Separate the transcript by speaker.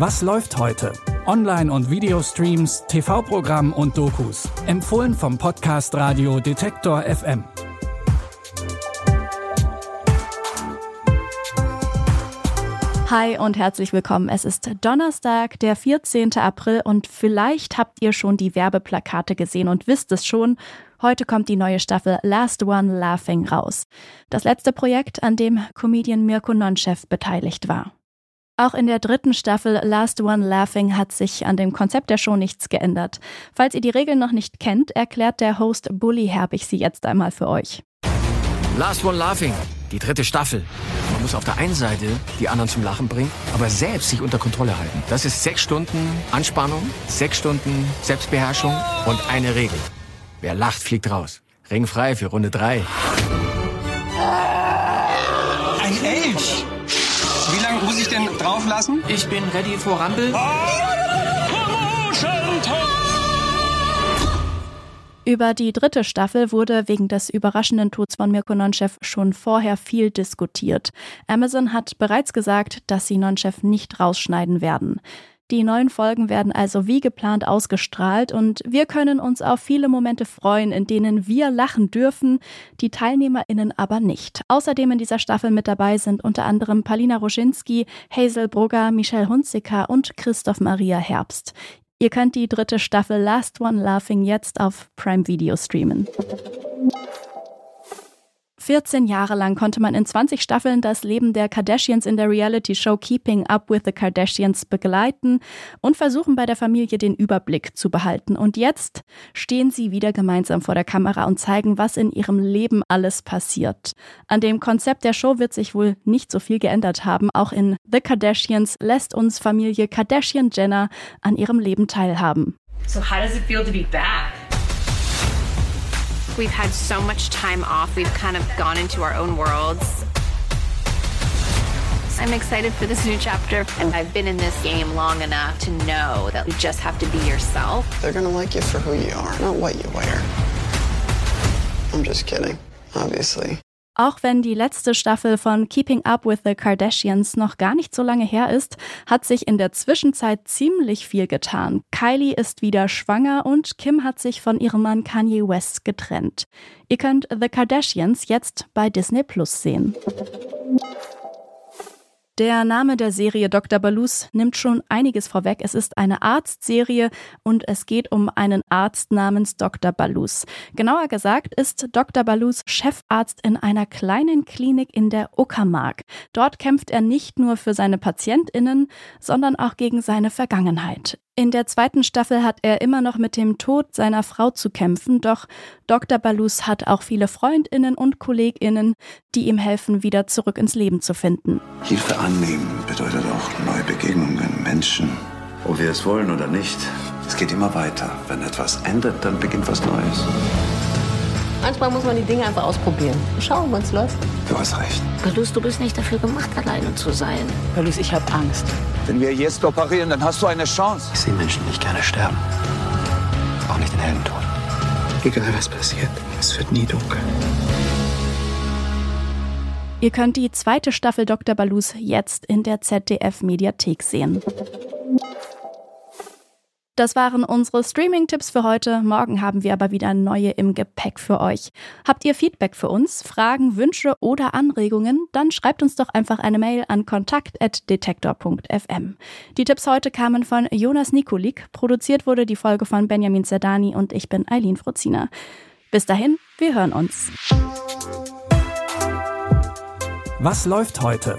Speaker 1: Was läuft heute? Online- und Videostreams, TV-Programm und Dokus. Empfohlen vom Podcast Radio Detektor FM.
Speaker 2: Hi und herzlich willkommen. Es ist Donnerstag, der 14. April und vielleicht habt ihr schon die Werbeplakate gesehen und wisst es schon. Heute kommt die neue Staffel Last One Laughing raus. Das letzte Projekt, an dem Comedian Mirko Nonchev beteiligt war. Auch in der dritten Staffel Last One Laughing hat sich an dem Konzept der Show nichts geändert. Falls ihr die Regeln noch nicht kennt, erklärt der Host Bully Herbig sie jetzt einmal für euch.
Speaker 3: Last One Laughing, die dritte Staffel. Man muss auf der einen Seite die anderen zum Lachen bringen, aber selbst sich unter Kontrolle halten. Das ist sechs Stunden Anspannung, sechs Stunden Selbstbeherrschung und eine Regel. Wer lacht, fliegt raus. Ring frei für Runde drei.
Speaker 4: Ein Elch! Muss ich denn drauf lassen?
Speaker 3: Ich bin ready for Rumble.
Speaker 2: Über die dritte Staffel wurde wegen des überraschenden Tods von Mirko Nonchev schon vorher viel diskutiert. Amazon hat bereits gesagt, dass sie Nonchev nicht rausschneiden werden. Die neuen Folgen werden also wie geplant ausgestrahlt und wir können uns auf viele Momente freuen, in denen wir lachen dürfen, die TeilnehmerInnen aber nicht. Außerdem in dieser Staffel mit dabei sind unter anderem Palina Roschinski, Hazel Brugger, Michelle Hunziker und Christoph Maria Herbst. Ihr könnt die dritte Staffel Last One Laughing jetzt auf Prime Video streamen. 14 Jahre lang konnte man in 20 Staffeln das Leben der Kardashians in der Reality-Show Keeping Up with the Kardashians begleiten und versuchen bei der Familie den Überblick zu behalten. Und jetzt stehen sie wieder gemeinsam vor der Kamera und zeigen, was in ihrem Leben alles passiert. An dem Konzept der Show wird sich wohl nicht so viel geändert haben. Auch in The Kardashians lässt uns Familie Kardashian Jenner an ihrem Leben teilhaben.
Speaker 5: So how does it feel to be back?
Speaker 6: We've had so much time off. We've kind of gone into our own worlds. I'm excited for this new chapter, and I've been in this game long enough to know that you just have to be yourself.
Speaker 7: They're gonna like you for who you are, not what you wear. I'm just kidding, obviously.
Speaker 2: Auch wenn die letzte Staffel von Keeping Up with the Kardashians noch gar nicht so lange her ist, hat sich in der Zwischenzeit ziemlich viel getan. Kylie ist wieder schwanger und Kim hat sich von ihrem Mann Kanye West getrennt. Ihr könnt The Kardashians jetzt bei Disney Plus sehen. Der Name der Serie Dr. Balus nimmt schon einiges vorweg. Es ist eine Arztserie und es geht um einen Arzt namens Dr. Balus. Genauer gesagt ist Dr. Balus Chefarzt in einer kleinen Klinik in der Uckermark. Dort kämpft er nicht nur für seine PatientInnen, sondern auch gegen seine Vergangenheit. In der zweiten Staffel hat er immer noch mit dem Tod seiner Frau zu kämpfen, doch Dr. Balus hat auch viele Freundinnen und Kolleginnen, die ihm helfen, wieder zurück ins Leben zu finden.
Speaker 8: Hilfe annehmen bedeutet auch neue Begegnungen, Menschen. Ob wir es wollen oder nicht, es geht immer weiter. Wenn etwas endet, dann beginnt was Neues.
Speaker 9: Manchmal muss man die Dinge einfach ausprobieren. Schauen, wann es läuft.
Speaker 8: Du hast recht.
Speaker 10: Balus, du bist nicht dafür gemacht, alleine zu sein.
Speaker 9: Balus, ich habe Angst.
Speaker 11: Wenn wir jetzt operieren, dann hast du eine Chance.
Speaker 8: Ich sehe Menschen nicht gerne sterben. Auch nicht den Heldentod. Egal was passiert, es wird nie dunkel.
Speaker 2: Ihr könnt die zweite Staffel Dr. Balus jetzt in der ZDF-Mediathek sehen. Das waren unsere Streaming-Tipps für heute. Morgen haben wir aber wieder neue im Gepäck für euch. Habt ihr Feedback für uns, Fragen, Wünsche oder Anregungen? Dann schreibt uns doch einfach eine Mail an kontakt.detektor.fm. Die Tipps heute kamen von Jonas Nikolik. Produziert wurde die Folge von Benjamin Zerdani und ich bin Eileen Fruzina. Bis dahin, wir hören uns.
Speaker 1: Was läuft heute?